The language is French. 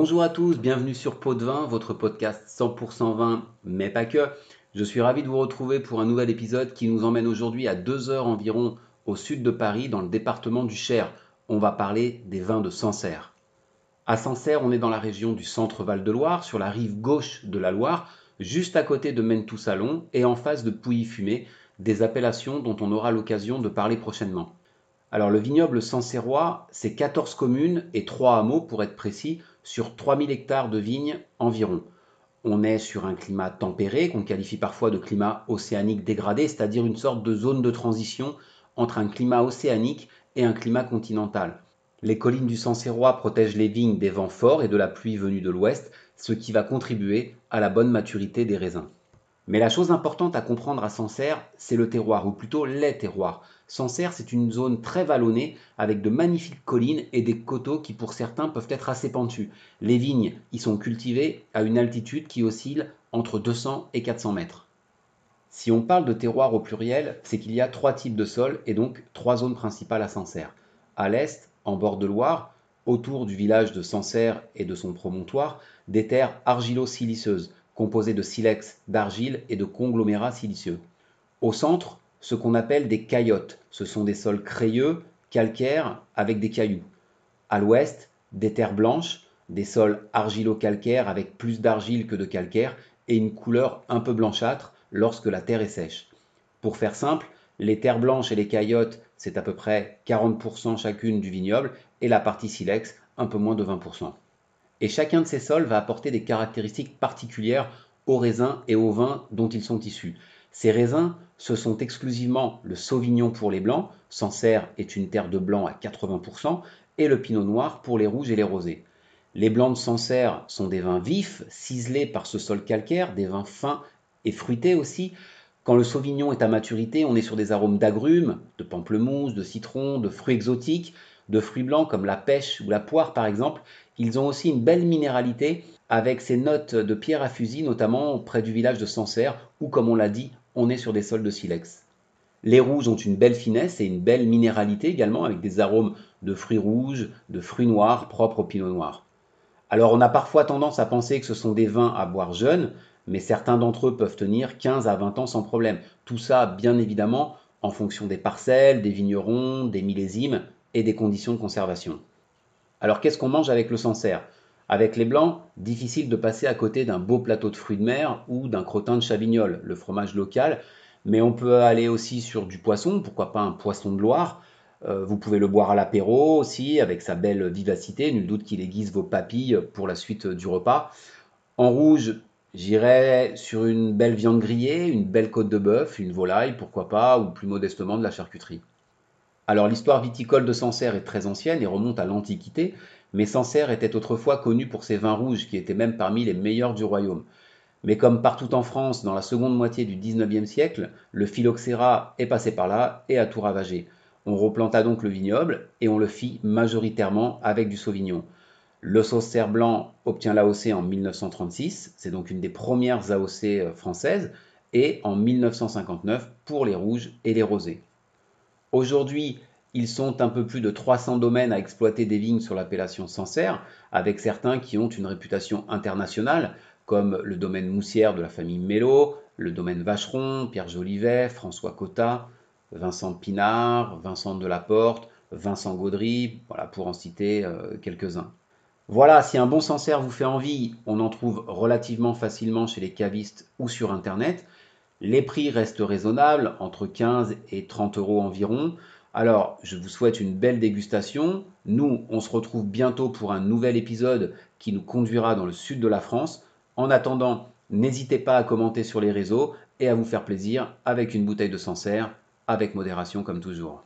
Bonjour à tous, bienvenue sur Pot de Vin, votre podcast 100% vin, mais pas que. Je suis ravi de vous retrouver pour un nouvel épisode qui nous emmène aujourd'hui à 2 heures environ au sud de Paris, dans le département du Cher. On va parler des vins de Sancerre. À Sancerre, on est dans la région du centre Val-de-Loire, sur la rive gauche de la Loire, juste à côté de Mentou-Salon et en face de Pouilly-Fumé, des appellations dont on aura l'occasion de parler prochainement. Alors le vignoble sancerrois, c'est 14 communes et 3 hameaux pour être précis, sur 3000 hectares de vignes environ. On est sur un climat tempéré, qu'on qualifie parfois de climat océanique dégradé, c'est-à-dire une sorte de zone de transition entre un climat océanique et un climat continental. Les collines du Sancerrois protègent les vignes des vents forts et de la pluie venue de l'ouest, ce qui va contribuer à la bonne maturité des raisins. Mais la chose importante à comprendre à Sancerre, c'est le terroir, ou plutôt les terroirs. Sancerre, c'est une zone très vallonnée, avec de magnifiques collines et des coteaux qui pour certains peuvent être assez pentus. Les vignes y sont cultivées à une altitude qui oscille entre 200 et 400 mètres. Si on parle de terroir au pluriel, c'est qu'il y a trois types de sols et donc trois zones principales à Sancerre. À l'est, en bord de Loire, autour du village de Sancerre et de son promontoire, des terres argilo-siliceuses composé de silex, d'argile et de conglomérats silicieux. Au centre, ce qu'on appelle des caillottes. Ce sont des sols crayeux, calcaires, avec des cailloux. À l'ouest, des terres blanches, des sols argilo-calcaires avec plus d'argile que de calcaire et une couleur un peu blanchâtre lorsque la terre est sèche. Pour faire simple, les terres blanches et les caillottes, c'est à peu près 40% chacune du vignoble et la partie silex, un peu moins de 20%. Et chacun de ces sols va apporter des caractéristiques particulières aux raisins et aux vins dont ils sont issus. Ces raisins, ce sont exclusivement le Sauvignon pour les blancs, Sancerre est une terre de blanc à 80%, et le Pinot Noir pour les rouges et les rosés. Les blancs de Sancerre sont des vins vifs, ciselés par ce sol calcaire, des vins fins et fruités aussi. Quand le Sauvignon est à maturité, on est sur des arômes d'agrumes, de pamplemousse, de citron, de fruits exotiques, de fruits blancs comme la pêche ou la poire par exemple, ils ont aussi une belle minéralité avec ces notes de pierre à fusil, notamment près du village de Sancerre, où, comme on l'a dit, on est sur des sols de silex. Les rouges ont une belle finesse et une belle minéralité également, avec des arômes de fruits rouges, de fruits noirs propres au pinot noir. Alors on a parfois tendance à penser que ce sont des vins à boire jeunes, mais certains d'entre eux peuvent tenir 15 à 20 ans sans problème. Tout ça, bien évidemment, en fonction des parcelles, des vignerons, des millésimes et des conditions de conservation. Alors qu'est-ce qu'on mange avec le Sancerre? Avec les blancs, difficile de passer à côté d'un beau plateau de fruits de mer ou d'un crottin de chavignol, le fromage local, mais on peut aller aussi sur du poisson, pourquoi pas un poisson de Loire. Euh, vous pouvez le boire à l'apéro aussi, avec sa belle vivacité, nul doute qu'il aiguise vos papilles pour la suite du repas. En rouge, j'irai sur une belle viande grillée, une belle côte de bœuf, une volaille, pourquoi pas, ou plus modestement de la charcuterie. Alors l'histoire viticole de Sancerre est très ancienne et remonte à l'Antiquité, mais Sancerre était autrefois connu pour ses vins rouges qui étaient même parmi les meilleurs du royaume. Mais comme partout en France, dans la seconde moitié du XIXe siècle, le phylloxéra est passé par là et a tout ravagé. On replanta donc le vignoble et on le fit majoritairement avec du sauvignon. Le Sancerre blanc obtient l'AOC en 1936, c'est donc une des premières AOC euh, françaises, et en 1959 pour les rouges et les rosés. Aujourd'hui, ils sont un peu plus de 300 domaines à exploiter des vignes sur l'appellation Sancerre, avec certains qui ont une réputation internationale, comme le domaine moussière de la famille Mello, le domaine Vacheron, Pierre Jolivet, François Cotta, Vincent Pinard, Vincent Delaporte, Vincent Gaudry, voilà, pour en citer euh, quelques-uns. Voilà, si un bon Sancerre vous fait envie, on en trouve relativement facilement chez les cavistes ou sur Internet. Les prix restent raisonnables, entre 15 et 30 euros environ. Alors, je vous souhaite une belle dégustation. Nous, on se retrouve bientôt pour un nouvel épisode qui nous conduira dans le sud de la France. En attendant, n'hésitez pas à commenter sur les réseaux et à vous faire plaisir avec une bouteille de Sancerre, avec modération comme toujours.